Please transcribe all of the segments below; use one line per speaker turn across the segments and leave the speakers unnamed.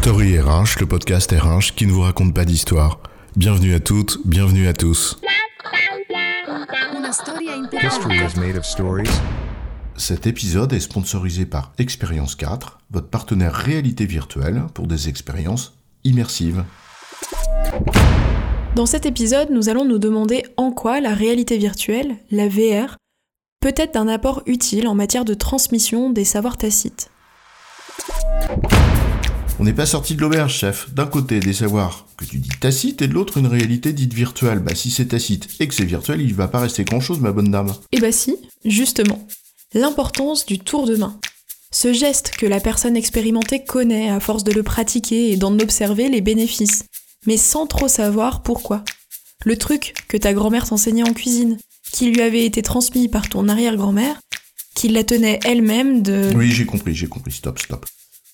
Story RH, le podcast RH qui ne vous raconte pas d'histoire. Bienvenue à toutes, bienvenue à tous.
History is made of stories.
Cet épisode est sponsorisé par Expérience 4, votre partenaire réalité virtuelle pour des expériences immersives.
Dans cet épisode, nous allons nous demander en quoi la réalité virtuelle, la VR, peut être d'un apport utile en matière de transmission des savoirs tacites.
On n'est pas sorti de l'auberge, chef. D'un côté, des savoirs que tu dis tacites et de l'autre, une réalité dite virtuelle. Bah, si c'est tacite et que c'est virtuel, il va pas rester grand chose, ma bonne dame.
Eh bah si, justement. L'importance du tour de main. Ce geste que la personne expérimentée connaît à force de le pratiquer et d'en observer les bénéfices, mais sans trop savoir pourquoi. Le truc que ta grand-mère t'enseignait en cuisine, qui lui avait été transmis par ton arrière-grand-mère, qui la tenait elle-même de...
Oui, j'ai compris, j'ai compris. Stop, stop.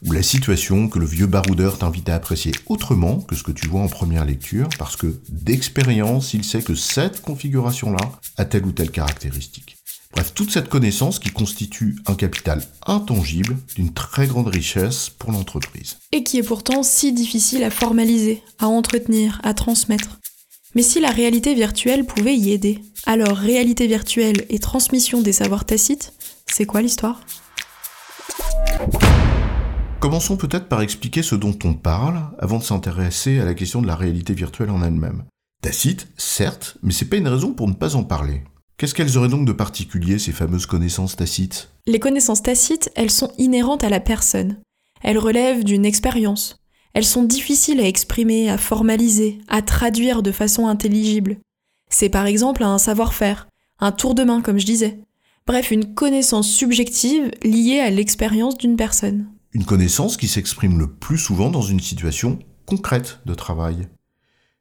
Ou la situation que le vieux baroudeur t'invite à apprécier autrement que ce que tu vois en première lecture, parce que d'expérience, il sait que cette configuration-là a telle ou telle caractéristique. Bref, toute cette connaissance qui constitue un capital intangible d'une très grande richesse pour l'entreprise.
Et qui est pourtant si difficile à formaliser, à entretenir, à transmettre. Mais si la réalité virtuelle pouvait y aider, alors réalité virtuelle et transmission des savoirs tacites, c'est quoi l'histoire?
Commençons peut-être par expliquer ce dont on parle avant de s'intéresser à la question de la réalité virtuelle en elle-même. Tacite, certes, mais c'est pas une raison pour ne pas en parler. Qu'est-ce qu'elles auraient donc de particulier, ces fameuses connaissances tacites?
Les connaissances tacites, elles sont inhérentes à la personne. Elles relèvent d'une expérience. Elles sont difficiles à exprimer, à formaliser, à traduire de façon intelligible. C'est par exemple un savoir-faire, un tour de main comme je disais. Bref, une connaissance subjective liée à l'expérience d'une personne.
Une connaissance qui s'exprime le plus souvent dans une situation concrète de travail.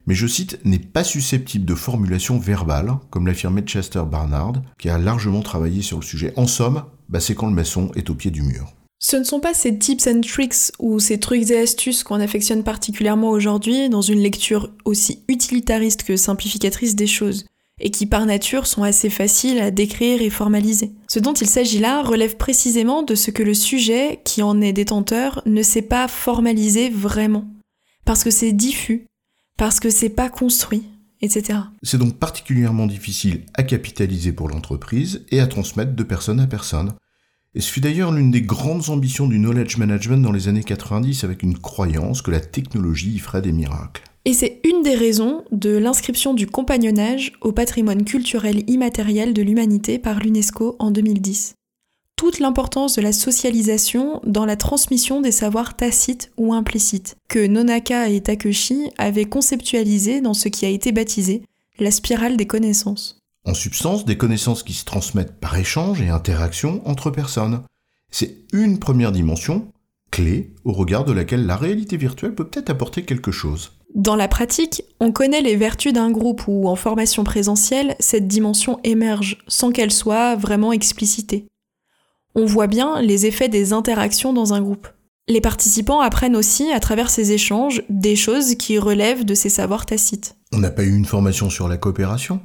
Mais je cite, n'est pas susceptible de formulation verbale, comme l'affirmait Chester Barnard, qui a largement travaillé sur le sujet. En somme, bah c'est quand le maçon est au pied du mur.
Ce ne sont pas ces tips and tricks ou ces trucs et astuces qu'on affectionne particulièrement aujourd'hui dans une lecture aussi utilitariste que simplificatrice des choses et qui par nature sont assez faciles à décrire et formaliser. Ce dont il s'agit là relève précisément de ce que le sujet qui en est détenteur ne sait pas formaliser vraiment. Parce que c'est diffus, parce que c'est pas construit, etc.
C'est donc particulièrement difficile à capitaliser pour l'entreprise et à transmettre de personne à personne. Et ce fut d'ailleurs l'une des grandes ambitions du knowledge management dans les années 90 avec une croyance que la technologie y ferait des miracles.
Et c'est une des raisons de l'inscription du compagnonnage au patrimoine culturel immatériel de l'humanité par l'UNESCO en 2010. Toute l'importance de la socialisation dans la transmission des savoirs tacites ou implicites, que Nonaka et Takeshi avaient conceptualisé dans ce qui a été baptisé la spirale des connaissances.
En substance, des connaissances qui se transmettent par échange et interaction entre personnes. C'est une première dimension, clé, au regard de laquelle la réalité virtuelle peut peut-être apporter quelque chose.
Dans la pratique, on connaît les vertus d'un groupe où, en formation présentielle, cette dimension émerge sans qu'elle soit vraiment explicitée. On voit bien les effets des interactions dans un groupe. Les participants apprennent aussi, à travers ces échanges, des choses qui relèvent de ces savoirs tacites.
On n'a pas eu une formation sur la coopération.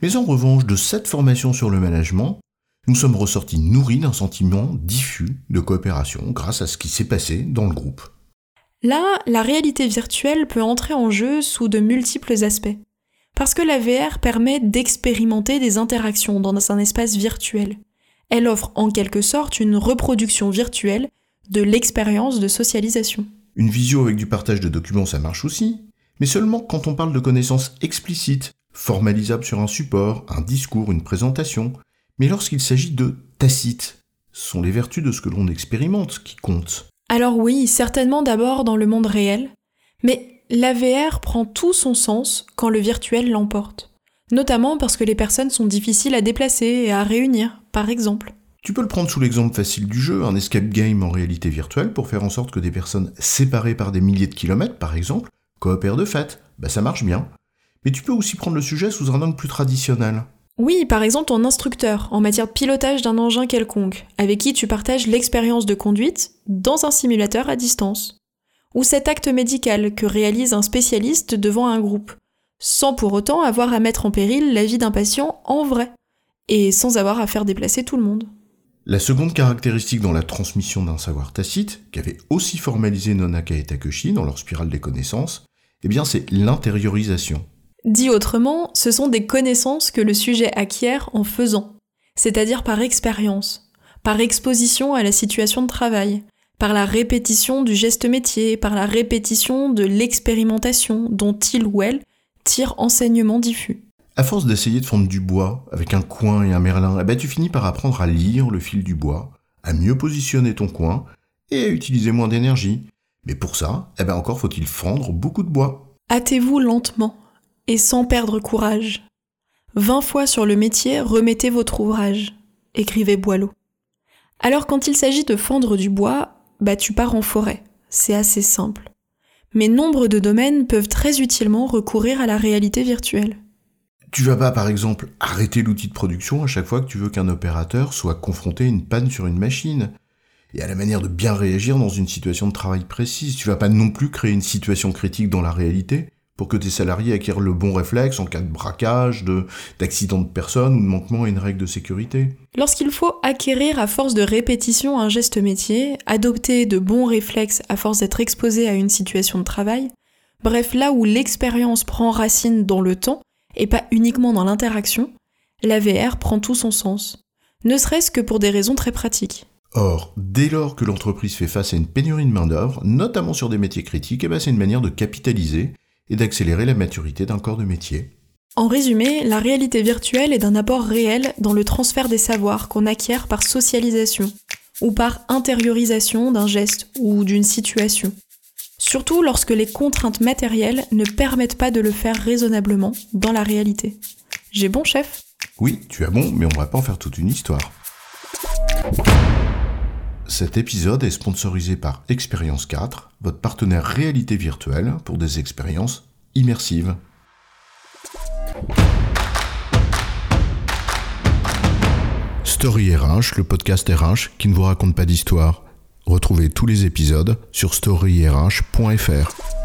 Mais en revanche, de cette formation sur le management, nous sommes ressortis nourris d'un sentiment diffus de coopération grâce à ce qui s'est passé dans le groupe.
Là, la réalité virtuelle peut entrer en jeu sous de multiples aspects. Parce que la VR permet d'expérimenter des interactions dans un espace virtuel. Elle offre en quelque sorte une reproduction virtuelle de l'expérience de socialisation.
Une visio avec du partage de documents, ça marche aussi, mais seulement quand on parle de connaissances explicites, formalisables sur un support, un discours, une présentation. Mais lorsqu'il s'agit de tacite, ce sont les vertus de ce que l'on expérimente qui comptent.
Alors oui, certainement d'abord dans le monde réel, mais la VR prend tout son sens quand le virtuel l'emporte. Notamment parce que les personnes sont difficiles à déplacer et à réunir, par exemple.
Tu peux le prendre sous l'exemple facile du jeu, un escape game en réalité virtuelle pour faire en sorte que des personnes séparées par des milliers de kilomètres, par exemple, coopèrent de fait. Bah ça marche bien. Mais tu peux aussi prendre le sujet sous un angle plus traditionnel.
Oui, par exemple ton instructeur en matière de pilotage d'un engin quelconque, avec qui tu partages l'expérience de conduite dans un simulateur à distance. Ou cet acte médical que réalise un spécialiste devant un groupe, sans pour autant avoir à mettre en péril la vie d'un patient en vrai, et sans avoir à faire déplacer tout le monde.
La seconde caractéristique dans la transmission d'un savoir tacite, qu'avait aussi formalisé Nonaka et Takeshi dans leur spirale des connaissances, eh bien c'est l'intériorisation.
Dit autrement, ce sont des connaissances que le sujet acquiert en faisant, c'est-à-dire par expérience, par exposition à la situation de travail, par la répétition du geste métier, par la répétition de l'expérimentation dont il ou elle tire enseignement diffus.
À force d'essayer de fondre du bois avec un coin et un merlin, eh ben tu finis par apprendre à lire le fil du bois, à mieux positionner ton coin et à utiliser moins d'énergie. Mais pour ça, eh ben encore faut-il fendre beaucoup de bois.
Hâtez-vous lentement et sans perdre courage. Vingt fois sur le métier, remettez votre ouvrage, écrivait Boileau. Alors quand il s'agit de fendre du bois, bah tu pars en forêt. C'est assez simple. Mais nombre de domaines peuvent très utilement recourir à la réalité virtuelle.
Tu vas pas, par exemple, arrêter l'outil de production à chaque fois que tu veux qu'un opérateur soit confronté à une panne sur une machine et à la manière de bien réagir dans une situation de travail précise. Tu vas pas non plus créer une situation critique dans la réalité pour que tes salariés acquièrent le bon réflexe en cas de braquage, de, d'accident de personne ou de manquement à une règle de sécurité.
Lorsqu'il faut acquérir à force de répétition un geste métier, adopter de bons réflexes à force d'être exposé à une situation de travail, bref là où l'expérience prend racine dans le temps, et pas uniquement dans l'interaction, la VR prend tout son sens, ne serait-ce que pour des raisons très pratiques.
Or, dès lors que l'entreprise fait face à une pénurie de main-d'œuvre, notamment sur des métiers critiques, eh ben c'est une manière de capitaliser et d'accélérer la maturité d'un corps de métier.
En résumé, la réalité virtuelle est d'un apport réel dans le transfert des savoirs qu'on acquiert par socialisation ou par intériorisation d'un geste ou d'une situation. Surtout lorsque les contraintes matérielles ne permettent pas de le faire raisonnablement dans la réalité. J'ai bon chef?
Oui, tu as bon, mais on va pas en faire toute une histoire. Cet épisode est sponsorisé par Expérience 4, votre partenaire réalité virtuelle pour des expériences immersives. Story RH, le podcast RH qui ne vous raconte pas d'histoire. Retrouvez tous les épisodes sur storyrh.fr.